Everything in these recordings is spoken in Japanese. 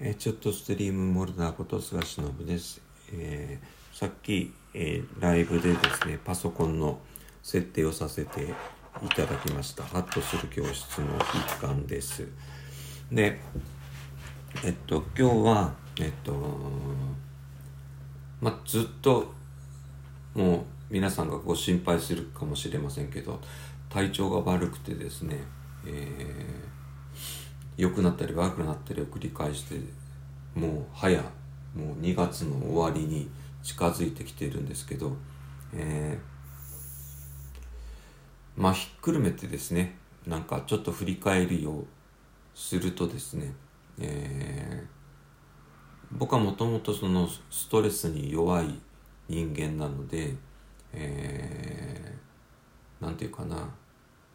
えー、ちょっとストリームモルダーこと菅忍です、えー、さっき、えー、ライブでですねパソコンの設定をさせていただきました。ハッとする教室の一環です。でえっと今日はえっとまあずっともう皆さんがご心配するかもしれませんけど体調が悪くてですね、えー良くなったり悪くなったりを繰り返してもう早もう2月の終わりに近づいてきているんですけど、えー、まあひっくるめてですねなんかちょっと振り返りをするとですね、えー、僕はもともとそのストレスに弱い人間なので、えー、なんていうかな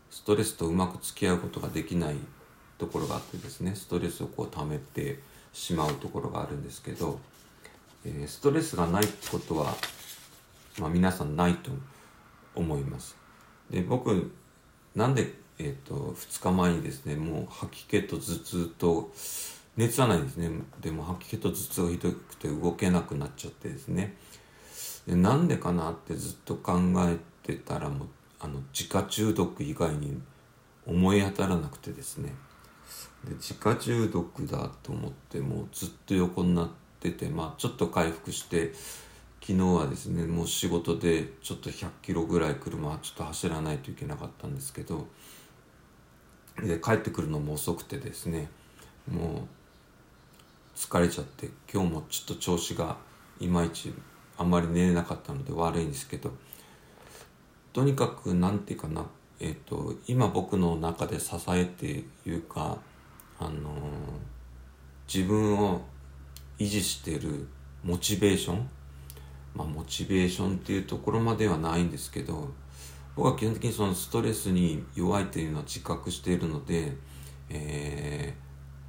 ストレスとうまく付き合うことができないところがあってですねストレスをこう溜めてしまうところがあるんですけど、えー、ストレスがないってことは、まあ、皆さんないと思います。で僕なんで、えーと、2日前にですねもう吐き気と頭痛と熱はないですね。でも吐き気と頭痛がひどくて動けなくなっちゃってですね。でなんでかなってずっと考えてたらもうあの自家中毒以外に思い当たらなくてですね。で自家中毒だと思ってもうずっと横になっててまあちょっと回復して昨日はですねもう仕事でちょっと100キロぐらい車はちょっと走らないといけなかったんですけどで帰ってくるのも遅くてですねもう疲れちゃって今日もちょっと調子がいまいちあんまり寝れなかったので悪いんですけどとにかく何て言うかなえっ、と今僕の中で支えていうかあの自分を維持しているモチベーションまあモチベーションっていうところまではないんですけど僕は基本的にそのストレスに弱いというのは自覚しているので、え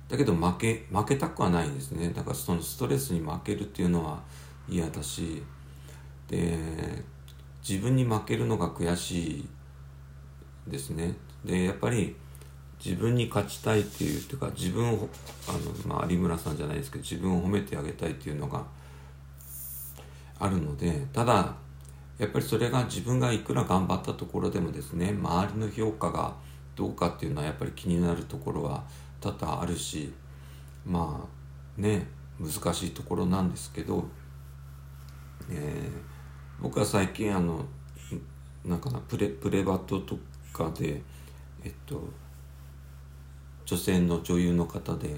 ー、だけど負け負けたくはないんですね。だからそのストレスに負けるっていうのは嫌だしで自分に負けるのが悔しいですね。でやっぱり自分に勝ちたいっていうというか自分をあの、まあ、有村さんじゃないですけど自分を褒めてあげたいっていうのがあるのでただやっぱりそれが自分がいくら頑張ったところでもですね周りの評価がどうかっていうのはやっぱり気になるところは多々あるしまあね難しいところなんですけど、えー、僕は最近あのなんかなプレプレバトとかでえっと女性の女優の方で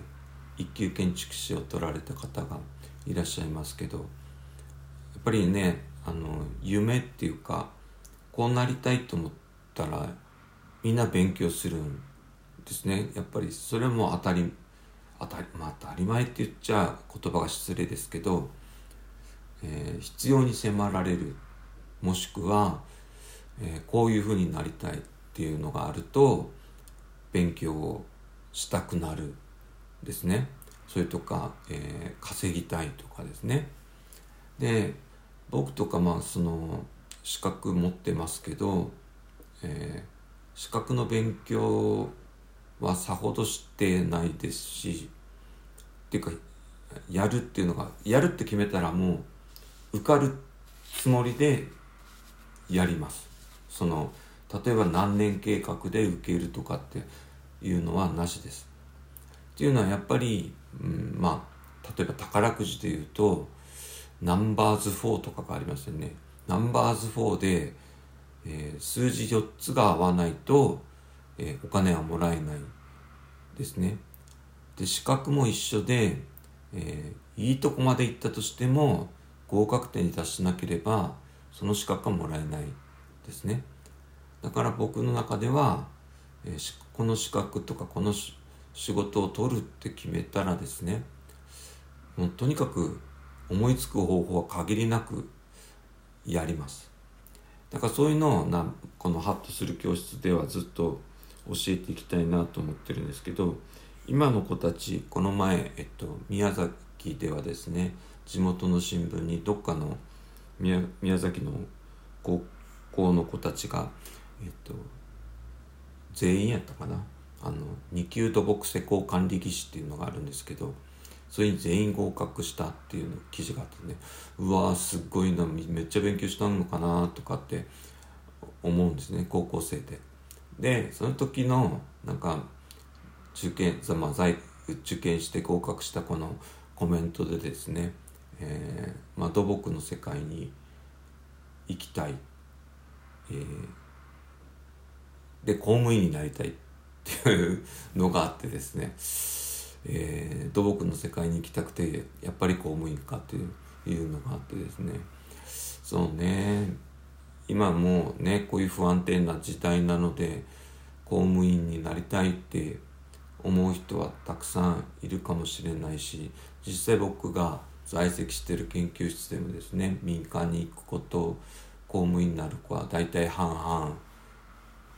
一級建築士を取られた方がいらっしゃいますけどやっぱりねあの夢っていうかこうなりたいと思ったらみんな勉強するんですね。やっぱりそれも当たり当たり,、まあ、当たり前って言っちゃ言葉が失礼ですけど、えー、必要に迫られる。もしくは、えー、こういうふうになりたい。っていうのがあると勉強をしたくなるですね。それとか、えー、稼ぎたいとかですね。で僕とかまあその資格持ってますけど、えー、資格の勉強はさほどしてないですしっていうかやるっていうのがやるって決めたらもう受かるつもりでやります。その例えば何年計画で受けるとかっていうのはなしです。っていうのはやっぱり、うん、まあ例えば宝くじでいうとナンバーズ4とかがありますよね。ナンバーズ4で、えー、数字4つが合わないと、えー、お金はもらえないですね。で資格も一緒で、えー、いいとこまで行ったとしても合格点に達しなければその資格はもらえないですね。だから僕の中ではえー、この資格とかこの仕事を取るって決めたらですねもうとにかく思いつく方法は限りなくやります。だからそういうのをなこのハッとする教室ではずっと教えていきたいなと思ってるんですけど今の子たちこの前、えっと、宮崎ではですね地元の新聞にどっかの宮崎の高校の子たちが、えっと、全員やったかな？あの2級土木施工管理技師っていうのがあるんですけどそれに全員合格したっていうの記事があってねうわーすっごいなめっちゃ勉強したのかなとかって思うんですね高校生で。でその時のなんか受験、まあ、受験して合格したこのコメントでですね、えー、まあ、土木の世界に行きたい、えー、で公務員になりたいっていうのがあってですね、えー、土木の世界に行きたくてやっぱり公務員かっていうのがあってですね。そうね。今もうねこういう不安定な時代なので公務員になりたいって思う人はたくさんいるかもしれないし実際僕が在籍してる研究室でもですね民間に行く子と公務員になる子は大体半々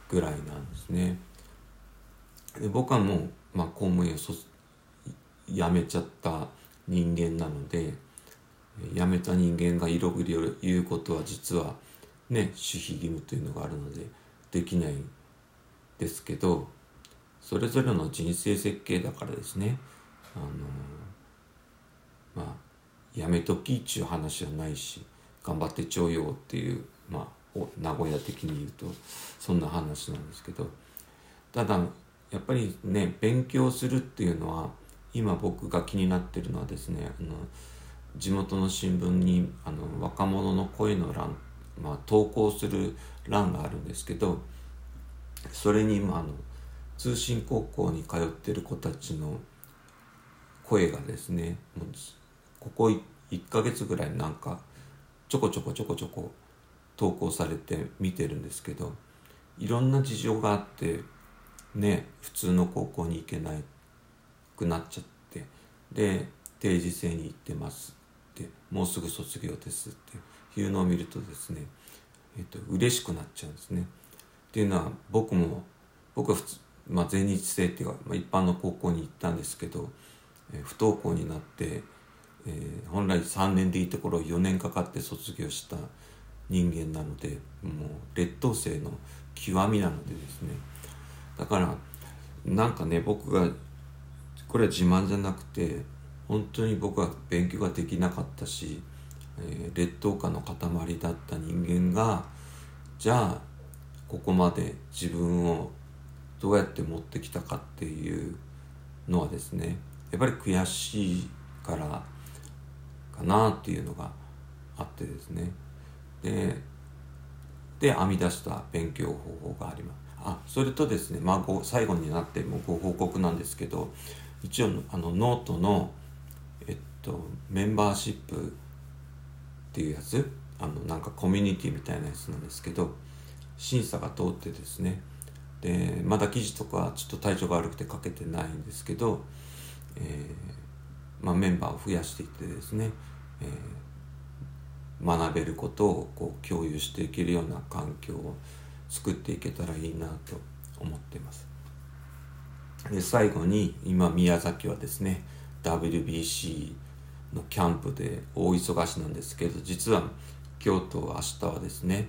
ぐらいなんですね。で僕はもう、まあ、公務員を辞めちゃった人間なので辞めた人間が色ぐりを言うことは実はね守秘義務というのがあるのでできないですけどそれぞれの人生設計だからですねあのまあやめときっちゅう話はないし頑張ってちょうよっていうまあ名古屋的に言うとそんな話なんですけどただやっぱりね勉強するっていうのは今僕が気になってるのはですねあの地元の新聞にあの若者の声の欄、まあ、投稿する欄があるんですけどそれに今あの通信高校に通ってる子たちの声がですねここ1ヶ月ぐらいなんかちょこちょこちょこちょこ投稿されて見てるんですけどいろんな事情があってね普通の高校に行けなくなっちゃってで定時制に行ってますってもうすぐ卒業ですっていうのを見るとですね、えっと嬉しくなっちゃうんですね。っていうのは僕も僕は普通、まあ、全日制っていうか、まあ、一般の高校に行ったんですけど、え、不登校になって、えー、本来3年でいいところを4年かかって卒業した人間なのでもう劣等生の極みなのでですね。だからなんかね僕がこれは自慢じゃなくて本当に僕は勉強ができなかったし、えー、劣等感の塊だった人間がじゃあここまで自分をどうやって持ってきたかっていうのはですねやっぱり悔しいからかなっていうのがあってですね。でで編み出した勉強方法があります。あそれとですねまあご最後になってもご報告なんですけど一応あのノートのえっとメンバーシップっていうやつあのなんかコミュニティみたいなやつなんですけど審査が通ってですね。でまだ記事とかちょっと体調が悪くて書けてないんですけど、えー、まあ、メンバーを増やしていってですね、えー、学べることをこう共有していけるような環境を作っていけたらいいなと思っています。で最後に今宮崎はですね WBC のキャンプで大忙しなんですけど実は京都は明日はですね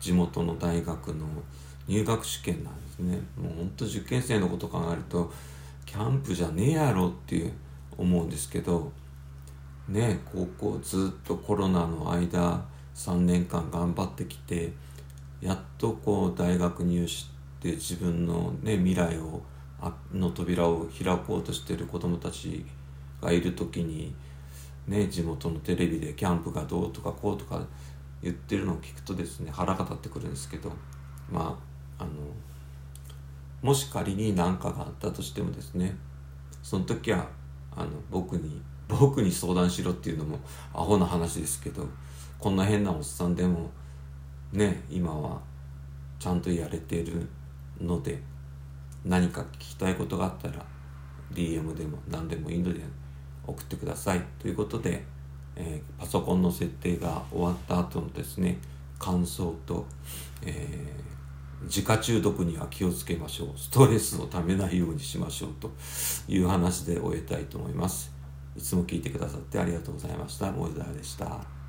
地元の大学の入学試験なんですね。もうほんと受験生のこと考えるとキャンプじゃねえやろっていう思うんですけどね高校ずっとコロナの間3年間頑張ってきてやっとこう大学入試って自分のね未来をの扉を開こうとしてる子供たちがいる時にね地元のテレビでキャンプがどうとかこうとか言ってるのを聞くとですね腹が立ってくるんですけどまああのもし仮に何かがあったとしてもですねその時はあの僕に僕に相談しろっていうのもアホな話ですけどこんな変なおっさんでもね今はちゃんとやれてるので何か聞きたいことがあったら DM でも何でもいいので送ってください。ということでえー、パソコンの設定が終わった後のですね感想と、えー、自家中毒には気をつけましょう。ストレスをためないようにしましょうという話で終えたいと思います。いつも聞いてくださってありがとうございました。森田でした。